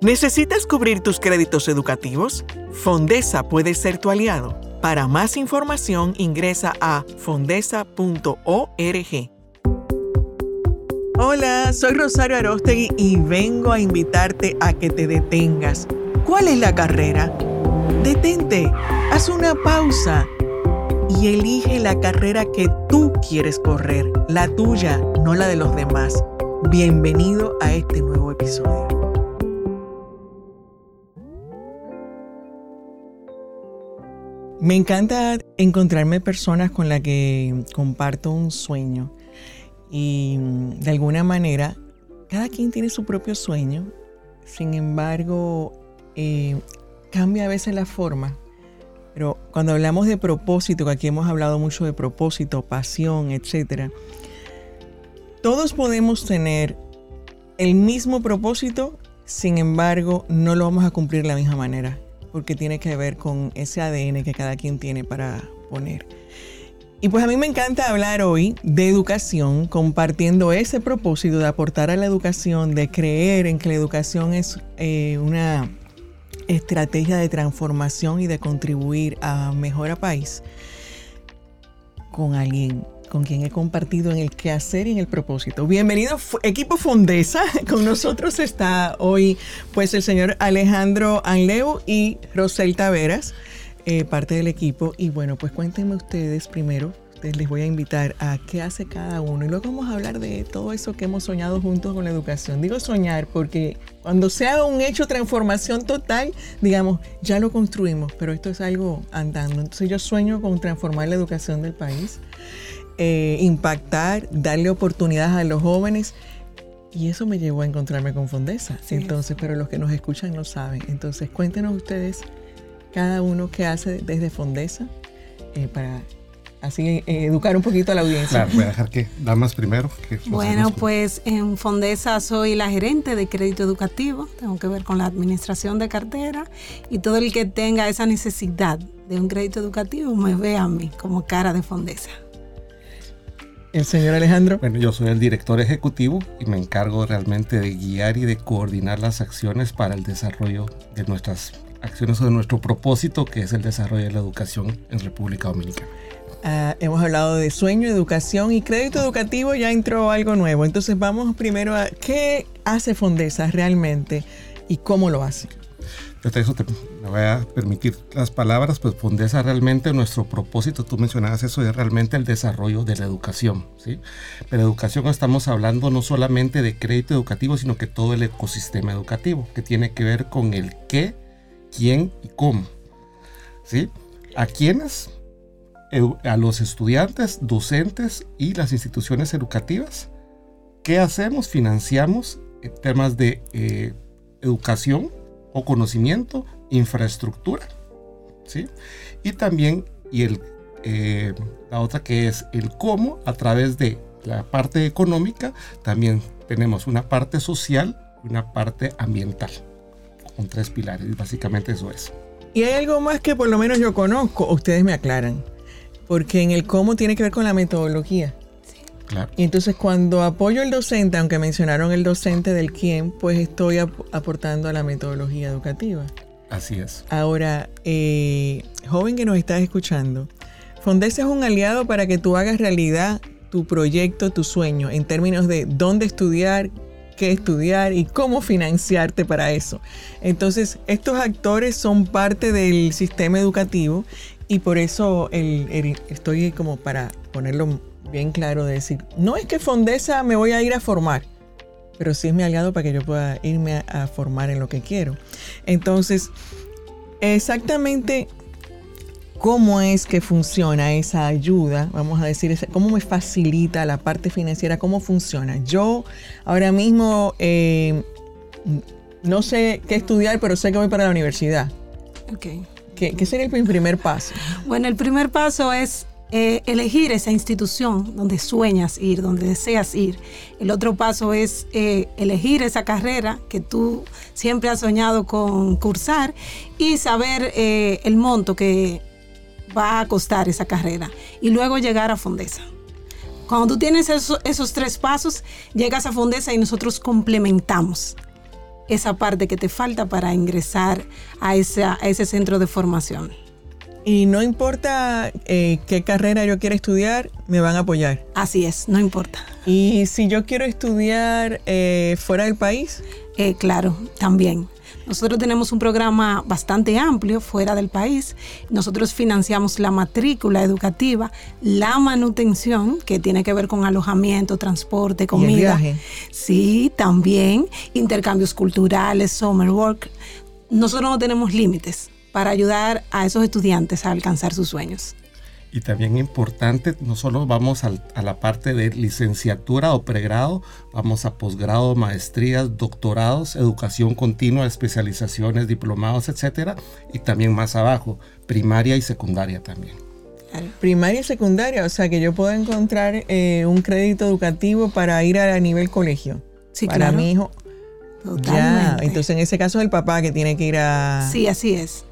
¿Necesitas cubrir tus créditos educativos? Fondesa puede ser tu aliado. Para más información ingresa a fondesa.org. Hola, soy Rosario Arostegui y vengo a invitarte a que te detengas. ¿Cuál es la carrera? Detente, haz una pausa y elige la carrera que tú quieres correr, la tuya, no la de los demás. Bienvenido a este nuevo episodio. Me encanta encontrarme personas con las que comparto un sueño y mm, de alguna manera cada quien tiene su propio sueño, sin embargo eh, cambia a veces la forma pero cuando hablamos de propósito, que aquí hemos hablado mucho de propósito, pasión, etc., todos podemos tener el mismo propósito, sin embargo, no lo vamos a cumplir de la misma manera, porque tiene que ver con ese ADN que cada quien tiene para poner. Y pues a mí me encanta hablar hoy de educación, compartiendo ese propósito de aportar a la educación, de creer en que la educación es eh, una estrategia de transformación y de contribuir a mejor país con alguien con quien he compartido en el quehacer y en el propósito. Bienvenido equipo Fondesa. Con nosotros está hoy pues el señor Alejandro Anleu y Rosel Taveras, eh, parte del equipo. Y bueno, pues cuéntenme ustedes primero les voy a invitar a qué hace cada uno y luego vamos a hablar de todo eso que hemos soñado juntos con la educación. Digo soñar porque cuando sea un hecho transformación total, digamos, ya lo construimos, pero esto es algo andando. Entonces yo sueño con transformar la educación del país, eh, impactar, darle oportunidades a los jóvenes. Y eso me llevó a encontrarme con Fondesa. Entonces, pero los que nos escuchan no saben. Entonces, cuéntenos ustedes cada uno qué hace desde Fondesa eh, para así eh, educar un poquito a la audiencia. Claro, voy a dejar que damas primero. bueno, pues en Fondesa soy la gerente de crédito educativo, tengo que ver con la administración de cartera y todo el que tenga esa necesidad de un crédito educativo me ve a mí como cara de Fondesa. El señor Alejandro. Bueno, yo soy el director ejecutivo y me encargo realmente de guiar y de coordinar las acciones para el desarrollo de nuestras acciones o de nuestro propósito, que es el desarrollo de la educación en República Dominicana. Ah, hemos hablado de sueño, educación y crédito educativo, ya entró algo nuevo. Entonces vamos primero a qué hace Fondesa realmente y cómo lo hace. Eso te, me voy a permitir las palabras, pues Fondesa realmente nuestro propósito, tú mencionabas eso, es realmente el desarrollo de la educación, ¿sí? Pero educación estamos hablando no solamente de crédito educativo, sino que todo el ecosistema educativo, que tiene que ver con el qué, quién y cómo, ¿sí? ¿A quiénes? a los estudiantes, docentes y las instituciones educativas. ¿Qué hacemos? Financiamos en temas de eh, educación conocimiento, infraestructura, ¿sí? Y también, y el, eh, la otra que es el cómo, a través de la parte económica, también tenemos una parte social y una parte ambiental, con tres pilares, básicamente eso es. Y hay algo más que por lo menos yo conozco, ustedes me aclaran. Porque en el cómo tiene que ver con la metodología. Claro. Y entonces cuando apoyo el docente, aunque mencionaron el docente del quién, pues estoy aportando a la metodología educativa. Así es. Ahora, eh, joven que nos estás escuchando, Fondesa es un aliado para que tú hagas realidad tu proyecto, tu sueño, en términos de dónde estudiar, qué estudiar y cómo financiarte para eso. Entonces, estos actores son parte del sistema educativo y por eso estoy como para ponerlo bien claro de decir, no es que Fondesa me voy a ir a formar, pero sí es mi aliado para que yo pueda irme a, formar en lo que quiero. Entonces, exactamente cómo es que funciona esa ayuda, vamos a decir, cómo me facilita la parte financiera, cómo funciona. Yo ahora mismo eh, no sé qué estudiar, pero sé que voy para la universidad. Okay. ¿Qué, sería el primer paso? Bueno, el primer paso es eh, elegir esa institución donde sueñas ir, donde deseas ir. El otro paso es eh, elegir esa carrera que tú siempre has soñado con cursar y saber eh, el monto que va a costar esa carrera. Y luego llegar a Fondesa. Cuando tú tienes esos tres pasos, llegas a Fondesa y nosotros complementamos esa parte que te falta para ingresar a, esa, a ese centro de formación. Y no importa eh, qué carrera yo quiera estudiar, me van a apoyar. Así es, no importa. Y si yo quiero estudiar eh, fuera del país. Eh, claro, también. Nosotros tenemos un programa bastante amplio fuera del país. Nosotros financiamos la matrícula educativa, la manutención, que tiene que ver con alojamiento, transporte, comida. Sí, también intercambios culturales, summer work. Nosotros no tenemos límites para ayudar a esos estudiantes a alcanzar sus sueños. Y también importante, no solo vamos a, la parte de licenciatura o pregrado, vamos a posgrado, maestrías, doctorados, educación continua, especializaciones, diplomados, etcétera, y también más abajo, primaria y secundaria también. Primaria y secundaria, o sea que yo puedo encontrar eh, un crédito educativo para ir a nivel colegio. Sí, para mi hijo. Totalmente. Ya, entonces en ese caso es el papá que tiene que ir a... Sí, así es.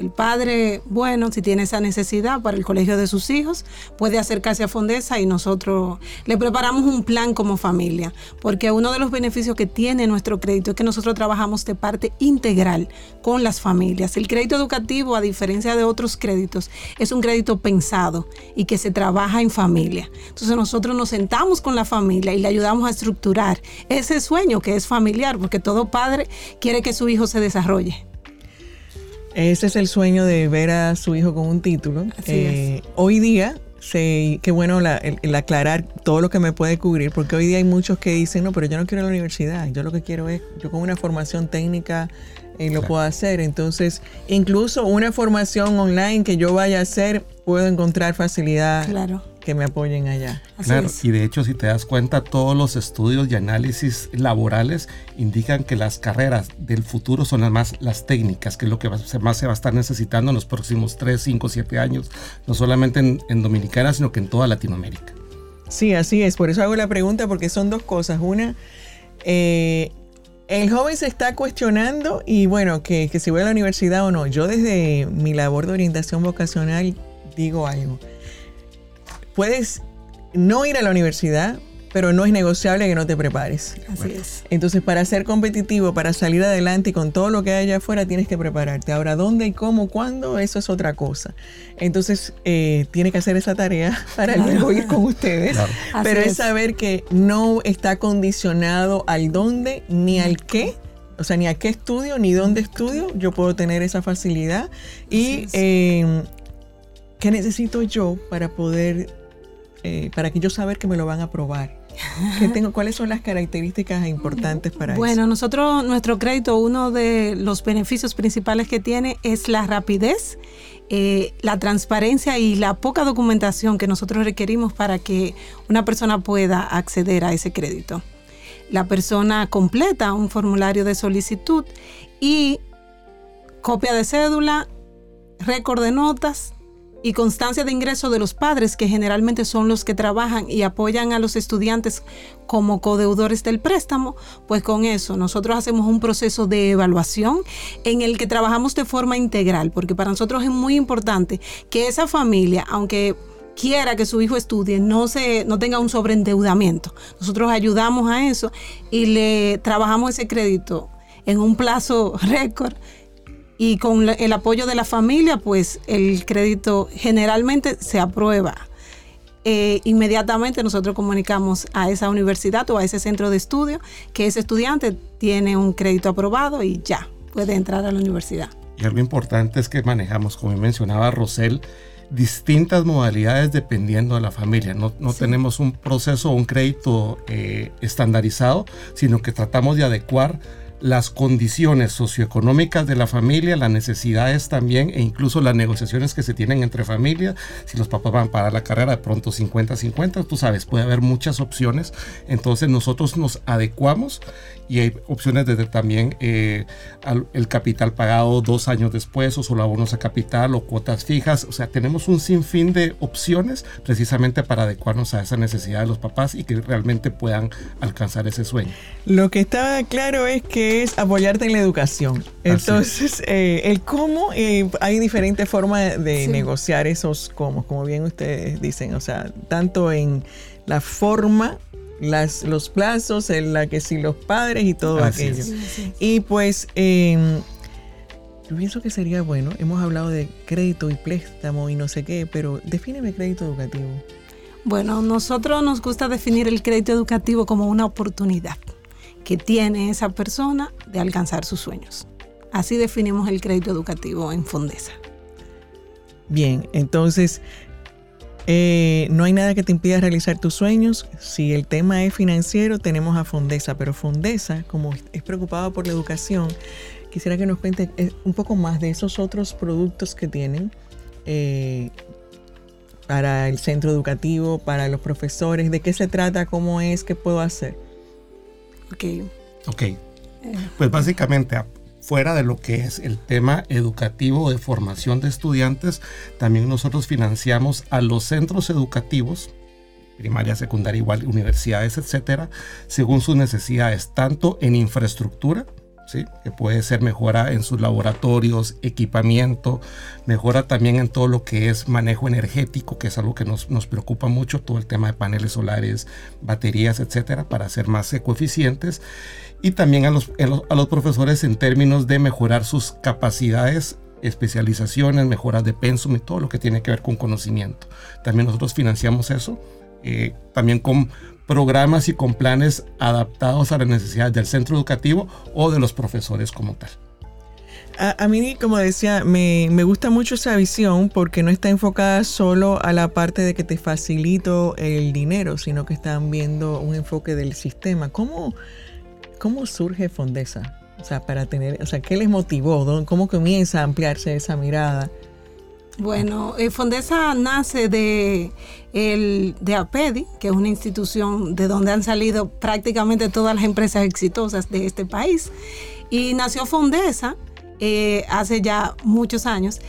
El padre, bueno, si tiene esa necesidad para el colegio de sus hijos, puede acercarse a Fondesa y nosotros le preparamos un plan como familia, porque uno de los beneficios que tiene nuestro crédito es que nosotros trabajamos de parte integral con las familias. El crédito educativo, a diferencia de otros créditos, es un crédito pensado y que se trabaja en familia. Entonces nosotros nos sentamos con la familia y le ayudamos a estructurar ese sueño que es familiar, porque todo padre quiere que su hijo se desarrolle. Ese es el sueño de ver a su hijo con un título. Eh, hoy día, qué bueno el, aclarar todo lo que me puede cubrir, porque hoy día hay muchos que dicen, no, pero yo no quiero la universidad, yo lo que quiero es, yo con una formación técnica eh, lo puedo hacer. Entonces, incluso una formación online que yo vaya a hacer, puedo encontrar facilidad claro que me apoyen allá. claro, y de hecho si te das cuenta, todos los estudios y análisis laborales indican que las carreras del futuro son las más las técnicas, que es lo que más se va a estar necesitando en los próximos 3, 5, 7 años, no solamente en, Dominicana, sino que en toda Latinoamérica. Sí, así es, por eso hago la pregunta, porque son dos cosas. Una, eh, el joven se está cuestionando y bueno, que, que si voy a la universidad o no. Yo desde mi labor de orientación vocacional digo algo puedes no ir a la universidad, pero no es negociable que no te prepares. Así es. Entonces, para ser competitivo, para salir adelante y con todo lo que hay allá afuera, tienes que prepararte. Ahora, ¿dónde y cómo, cuándo? Eso es otra cosa. Entonces, eh, tiene que hacer esa tarea para luego ir con ustedes. Pero es. saber que no está condicionado al dónde ni al qué. O sea, ni a qué estudio, ni dónde estudio, yo puedo tener esa facilidad. Y eh, qué necesito yo para poder eh, para que yo saber que me lo van a aprobar? tengo, ¿Cuáles son las características importantes para eso? Bueno, nosotros, nuestro crédito, uno de los beneficios principales que tiene es la rapidez, eh, la transparencia y la poca documentación que nosotros requerimos para que una persona pueda acceder a ese crédito. La persona completa un formulario de solicitud y copia de cédula, récord de notas, y constancia de ingreso de los padres, que generalmente son los que trabajan y apoyan a los estudiantes como codeudores del préstamo, pues con eso nosotros hacemos un proceso de evaluación en el que trabajamos de forma integral, porque para nosotros es muy importante que esa familia, aunque quiera que su hijo estudie, no, se, no tenga un sobreendeudamiento. Nosotros ayudamos a eso y le trabajamos ese crédito en un plazo récord y con el apoyo de la familia, pues el crédito generalmente se aprueba. Eh, inmediatamente nosotros comunicamos a esa universidad o a ese centro de estudio que ese estudiante tiene un crédito aprobado y ya puede entrar a la universidad. Y algo importante es que manejamos, como mencionaba Rosel, distintas modalidades dependiendo de la familia. No, tenemos un proceso o un crédito eh, estandarizado, sino que tratamos de adecuar las condiciones socioeconómicas de la familia, las necesidades también e incluso las negociaciones que se tienen entre familias. Si los papás van para la carrera de pronto 50-50, tú sabes, puede haber muchas opciones. Entonces nosotros nos adecuamos y hay opciones desde también eh, el capital pagado dos años después o solo abonos a capital o cuotas fijas. O sea, tenemos un sinfín de opciones precisamente para adecuarnos a esa necesidad de los papás y que realmente puedan alcanzar ese sueño. Lo que está claro es que es apoyarte en la educación. Entonces, eh, el cómo, eh, hay diferentes formas de negociar esos cómo, como bien ustedes dicen, o sea, tanto en la forma las, los plazos, en la que si los padres y todo aquello. Y pues em, yo pienso que sería bueno, hemos hablado de crédito y préstamo y no sé qué, pero defíneme crédito educativo. Bueno, nosotros nos gusta definir el crédito educativo como una oportunidad que tiene esa persona de alcanzar sus sueños. Así definimos el crédito educativo en Fondesa. Bien, entonces eh, no hay nada que te impida realizar tus sueños. Si el tema es financiero, tenemos a Fondesa, pero Fondesa, como es preocupada por la educación, quisiera que nos cuente eh, un poco más de esos otros productos que tienen eh, para el centro educativo, para los profesores, de qué se trata, cómo es, qué puedo hacer. Ok. Ok. Pues básicamente, fuera de lo que es el tema educativo de formación de estudiantes, también nosotros financiamos a los centros educativos, primaria, secundaria, igual, universidades, etcétera, según sus necesidades, tanto en infraestructura, que puede ser mejora en sus laboratorios, equipamiento, mejora también en todo lo que es manejo energético, que es algo que nos, nos preocupa mucho, todo el tema de paneles solares, baterías, etcétera, para ser más ecoeficientes. Y también a los, a los profesores en términos de mejorar sus capacidades especializaciones, mejoras de pensum y todo lo que tiene que ver con conocimiento. También nosotros financiamos eso, eh, también con programas y con planes adaptados a las necesidades del centro educativo o de los profesores como tal. A, mí, como decía, me, gusta mucho esa visión porque no está enfocada solo a la parte de que te facilito el dinero, sino que están viendo un enfoque del sistema. ¿Cómo, cómo surge Fondesa? O sea, para tener, o sea, ¿qué les motivó? ¿Cómo comienza a ampliarse esa mirada? Bueno, eh, Fondesa nace de, el, de APEDI, que es una institución de donde han salido prácticamente todas las empresas exitosas de este país. Y nació Fondesa eh, hace ya muchos años.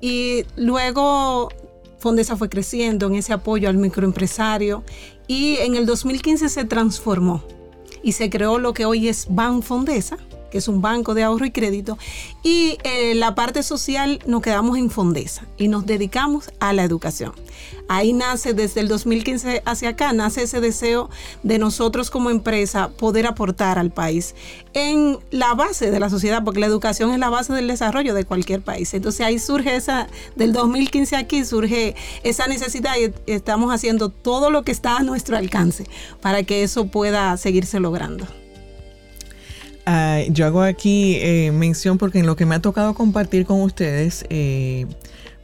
Y luego Fondesa fue creciendo en ese apoyo al microempresario y en el 2015 se transformó y se creó lo que hoy es Ban Fondesa, que es un banco de ahorro y crédito, y eh, la parte social nos quedamos en Fondesa y nos dedicamos a la educación. Ahí nace desde el 2015 hacia acá, nace ese deseo de nosotros como empresa poder aportar al país en la base de la sociedad, porque la educación es la base del desarrollo de cualquier país. Entonces ahí surge esa, del 2015 aquí surge esa necesidad y estamos haciendo todo lo que está a nuestro alcance para que eso pueda seguirse logrando. Ah, yo hago aquí eh, mención porque en lo que me ha tocado compartir con ustedes, eh,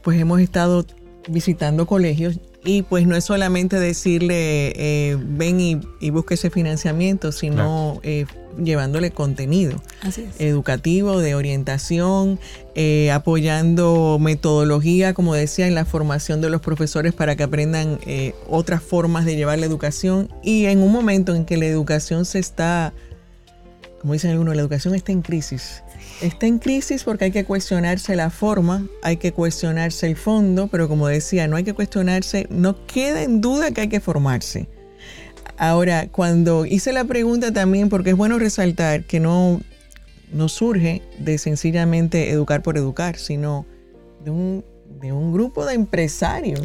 pues hemos estado visitando colegios y pues no es solamente decirle eh, ven y, busque ese financiamiento, sino llevándole contenido educativo, de orientación, apoyando metodología, como decía, en la formación de los profesores para que aprendan otras formas de llevar la educación. Y en un momento en que la educación se está como dicen algunos, la educación está en crisis. Está en crisis porque hay que cuestionarse la forma, hay que cuestionarse el fondo, pero como decía, no hay que cuestionarse, no queda en duda que hay que formarse. Ahora, cuando hice la pregunta también, porque es bueno resaltar que no, no surge de sencillamente educar por educar, sino de un de un grupo de empresarios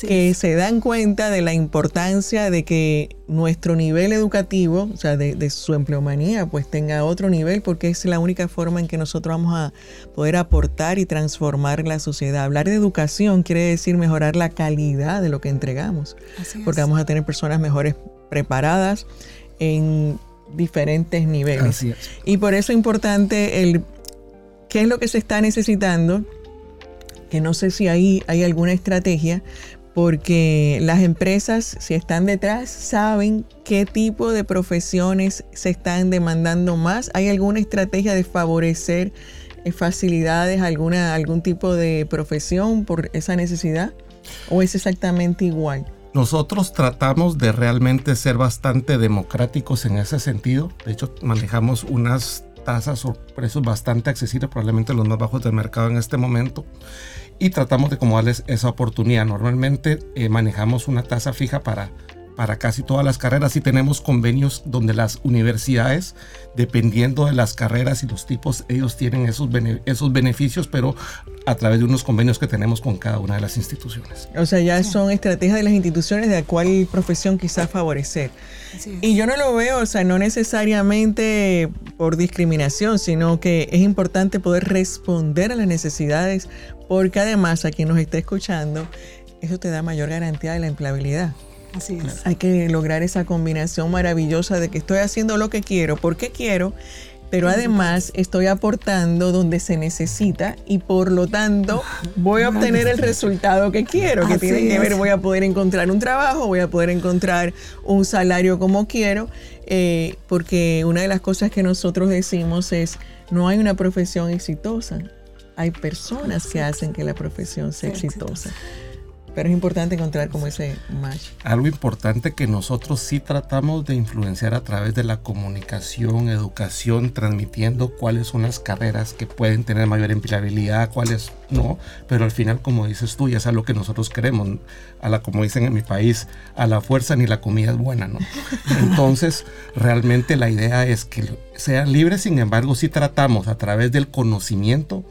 que se dan cuenta de la importancia de que nuestro nivel educativo, o sea, de, su empleomanía, pues tenga otro nivel, porque es la única forma en que nosotros vamos a poder aportar y transformar la sociedad. Hablar de educación quiere decir mejorar la calidad de lo que entregamos, porque vamos a tener personas mejores preparadas en diferentes niveles. Y por eso es importante el qué es lo que se está necesitando que no sé si ahí hay alguna estrategia, porque las empresas, si están detrás, saben qué tipo de profesiones se están demandando más. ¿Hay alguna estrategia de favorecer eh, facilidades, alguna, algún tipo de profesión por esa necesidad? ¿O es exactamente igual? Nosotros tratamos de realmente ser bastante democráticos en ese sentido. De hecho, manejamos unas tasas o precios bastante accesibles, probablemente los más bajos del mercado en este momento y tratamos de como darles esa oportunidad. Normalmente eh, manejamos una tasa fija para para casi todas las carreras y tenemos convenios donde las universidades, dependiendo de las carreras y los tipos, ellos tienen esos, esos beneficios, pero a través de unos convenios que tenemos con cada una de las instituciones. O sea, ya son estrategias de las instituciones de a cuál profesión quizás favorecer. Y yo no lo veo, o sea, no necesariamente por discriminación, sino que es importante poder responder a las necesidades, porque además a quien nos está escuchando, eso te da mayor garantía de la empleabilidad. Así es. Hay que lograr esa combinación maravillosa de que estoy haciendo lo que quiero, porque quiero, pero además estoy aportando donde se necesita y por lo tanto voy a obtener el resultado que quiero, que tiene que ver, voy a poder encontrar un trabajo, voy a poder encontrar un salario como quiero, eh, porque una de las cosas que nosotros decimos es, no hay una profesión exitosa, hay personas que hacen que la profesión sea exitosa. Pero es importante encontrar como ese match. Algo importante que nosotros sí tratamos de influenciar a través de la comunicación, educación, transmitiendo cuáles son las carreras que pueden tener mayor empleabilidad, cuáles no, pero al final, como dices tú, ya es lo que nosotros queremos. A la, como dicen en mi país, a la fuerza ni la comida es buena, ¿no? Entonces, realmente la idea es que sean libres, sin embargo, sí tratamos a través del conocimiento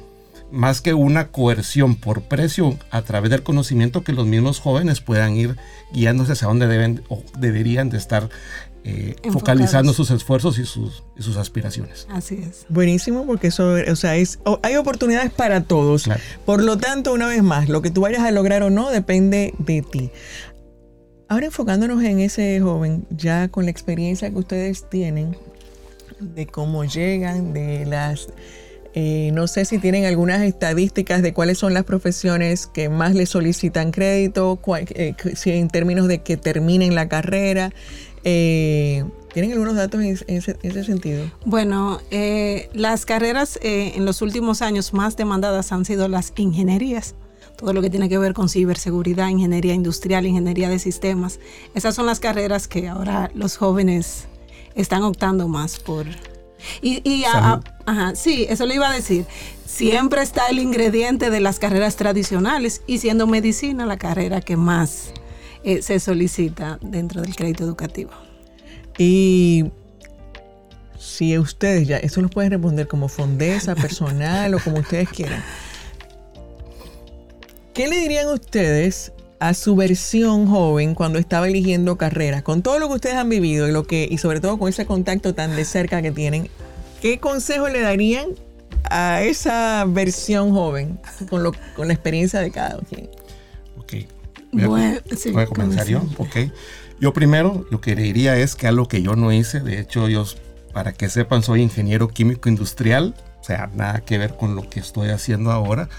más que una coerción por precio a través del conocimiento que los mismos jóvenes puedan ir guiándose hacia donde deben o deberían de estar eh, focalizando sus esfuerzos y sus, sus aspiraciones. Así es. Buenísimo, porque eso, o sea, es, hay oportunidades para todos. Por lo tanto, una vez más, lo que tú vayas a lograr o no depende de ti. Ahora enfocándonos en ese joven, ya con la experiencia que ustedes tienen, de cómo llegan, de las eh, no sé si tienen algunas estadísticas de cuáles son las profesiones que más le solicitan crédito, eh, si en términos de que terminen la carrera. Eh, ¿Tienen algunos datos en, ese, sentido? Bueno, las carreras en los últimos años más demandadas han sido las ingenierías todo lo que tiene que ver con ciberseguridad, ingeniería industrial, ingeniería de sistemas. Esas son las carreras que ahora los jóvenes están optando más por, y, ajá, sí, eso le iba a decir. Siempre está el ingrediente de las carreras tradicionales y siendo medicina la carrera que más eh, se solicita dentro del crédito educativo. Y si ustedes ya, eso nos pueden responder como fondesa, personal o como ustedes quieran. ¿Qué le dirían ustedes a su versión joven cuando estaba eligiendo carreras, con todo lo que ustedes han vivido y lo que y sobre todo con ese contacto tan de cerca que tienen, ¿qué consejo le darían a esa versión joven con, lo, con la experiencia de cada quien? Ok. Voy a, voy a comenzar yo. Ok. Yo primero lo que le diría es que algo que yo no hice, de hecho yo, para que sepan, soy ingeniero químico industrial, o sea, nada que ver con lo que estoy haciendo ahora.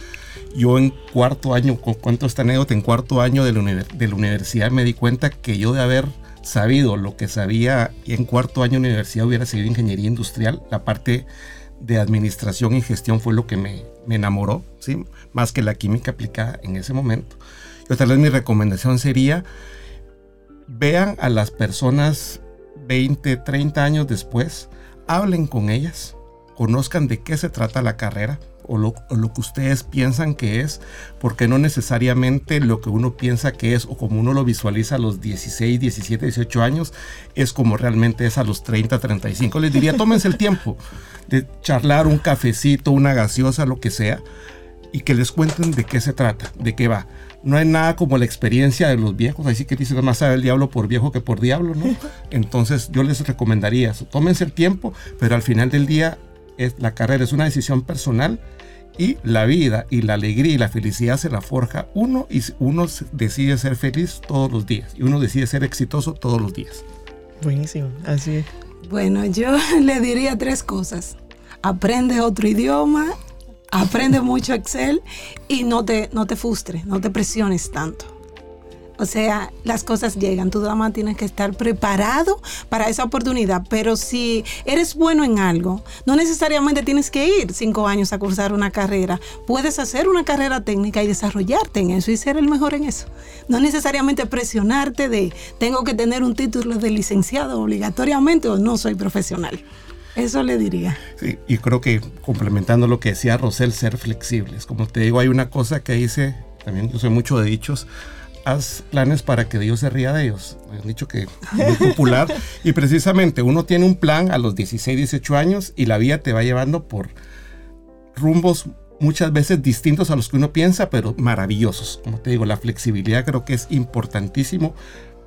Yo en cuarto año, cuento esta anécdota, en cuarto año de la, de la universidad me di cuenta que yo de haber sabido lo que sabía en cuarto año de universidad hubiera seguido ingeniería industrial, la parte de administración y gestión fue lo que me, me enamoró, ¿sí? más que la química aplicada en ese momento. Y otra vez mi recomendación sería, vean a las personas 20, 30 años después, hablen con ellas, conozcan de qué se trata la carrera o lo, que ustedes piensan que es, porque no necesariamente lo que uno piensa que es o como uno lo visualiza a los 16, 17, 18 años es como realmente es a los 30, 35. Les diría, tómense el tiempo de charlar un cafecito, una gaseosa, lo que sea, y que les cuenten de qué se trata, de qué va. No hay nada como la experiencia de los viejos, así que dicen más sabe el diablo por viejo que por diablo, ¿no? Entonces yo les recomendaría eso, tómense el tiempo, pero al final del día es, la carrera es una decisión personal y la vida y la alegría y la felicidad se la forja uno y uno decide ser feliz todos los días y uno decide ser exitoso todos los días. Buenísimo, así es. Bueno, yo le diría tres cosas. Aprende otro idioma, aprende mucho Excel y no te, no te frustres, no te presiones tanto. O sea, las cosas llegan. Tu dama tienes que estar preparado para esa oportunidad. Pero si eres bueno en algo, no necesariamente tienes que ir cinco años a cursar una carrera. Puedes hacer una carrera técnica y desarrollarte en eso y ser el mejor en eso. No necesariamente presionarte de tengo que tener un título de licenciado obligatoriamente o no soy profesional. Eso le diría. Sí, y creo que complementando lo que decía Rosel, ser flexibles. Como te digo, hay una cosa que dice, también yo sé mucho de dichos, haz planes para que Dios se ría de ellos. Me han dicho que es muy popular. y precisamente uno tiene un plan a los 16, 18 años y la vida te va llevando por rumbos muchas veces distintos a los que uno piensa, pero maravillosos. Como te digo, la flexibilidad creo que es importantísimo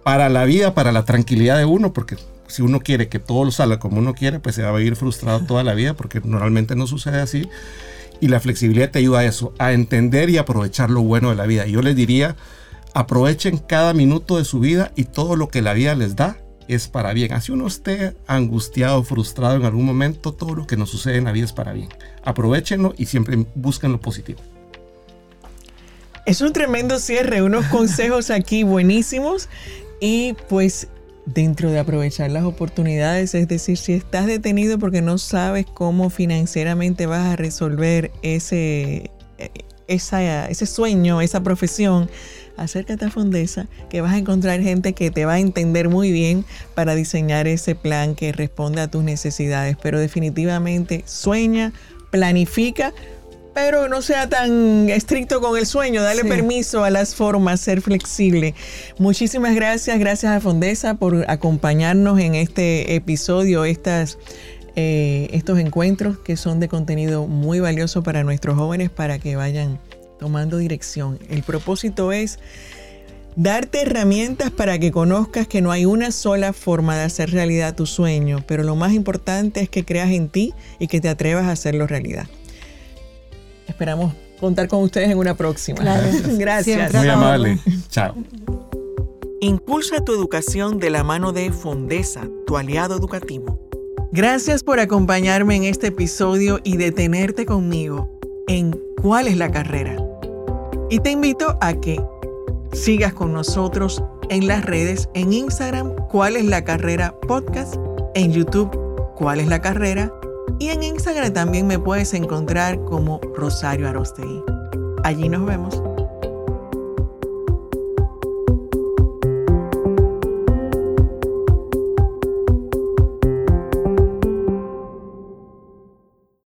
para la vida, para la tranquilidad de uno, porque si uno quiere que todo lo salga como uno quiere, pues se va a vivir frustrado toda la vida, porque normalmente no sucede así. Y la flexibilidad te ayuda a eso, a entender y aprovechar lo bueno de la vida. Y yo les diría, aprovechen cada minuto de su vida y todo lo que la vida les da es para bien. Así uno esté angustiado, frustrado en algún momento, todo lo que nos sucede en la vida es para bien. Aprovechenlo y siempre busquen lo positivo. Es un tremendo cierre, unos consejos aquí buenísimos y pues dentro de aprovechar las oportunidades, es decir, si estás detenido porque no sabes cómo financieramente vas a resolver ese, eh, ese sueño, esa profesión, acércate a Fondesa, que vas a encontrar gente que te va a entender muy bien para diseñar ese plan que responde a tus necesidades. Pero definitivamente sueña, planifica, pero no sea tan estricto con el sueño, dale permiso a las formas, ser flexible. Muchísimas gracias, gracias a Fondesa por acompañarnos en este episodio, estas, eh, estos encuentros que son de contenido muy valioso para nuestros jóvenes para que vayan tomando dirección. El propósito es darte herramientas para que conozcas que no hay una sola forma de hacer realidad tu sueño, pero lo más importante es que creas en ti y que te atrevas a hacerlo realidad. Esperamos contar con ustedes en una próxima. Gracias. Muy amable. Chao. Impulsa tu educación de la mano de Fondesa, tu aliado educativo. Gracias por acompañarme en este episodio y detenerte conmigo en ¿Cuál es la carrera? Y te invito a que sigas con nosotros en las redes, en Instagram, ¿Cuál es la carrera podcast? En YouTube, ¿Cuál es la carrera? Y en Instagram también me puedes encontrar como Rosario Arostegui. Allí nos vemos.